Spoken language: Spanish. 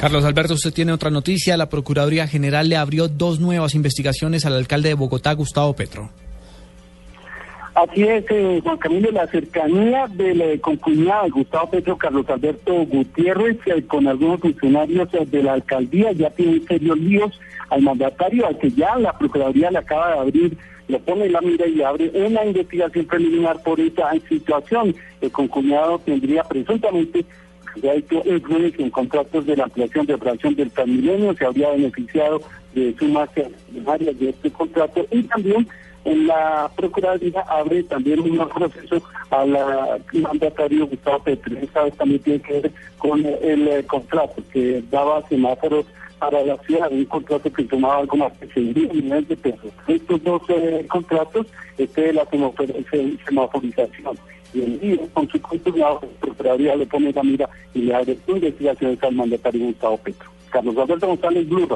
Carlos Alberto, usted tiene otra noticia. La Procuraduría General le abrió dos nuevas investigaciones al alcalde de Bogotá, Gustavo Petro. Así es, eh, Juan Camilo, la cercanía del eh, concuñado Gustavo Petro, Carlos Alberto Gutiérrez, eh, con algunos funcionarios eh, de la alcaldía, ya tiene serios líos al mandatario, al que ya la Procuraduría le acaba de abrir, le pone la mira y abre una investigación preliminar por esa situación. El concuñado tendría presuntamente ha hecho influencia en contratos de la ampliación de operación del Transmilenio, se habría beneficiado de sumas extraordinarias de este contrato y también en la Procuraduría abre también un proceso al mandatario Gustavo Petro. Esta vez también tiene que ver con el, eh, contrato que daba semáforos para la ciudad, un contrato que tomaba algo más de 6 mil millones de pesos. Estos dos eh, contratos, este de la semafor semaforización y el día con su controlado, la Procuraduría le pone la mira y le abre investigaciones al mandatario Gustavo Petro. Carlos Alberto González, Blue.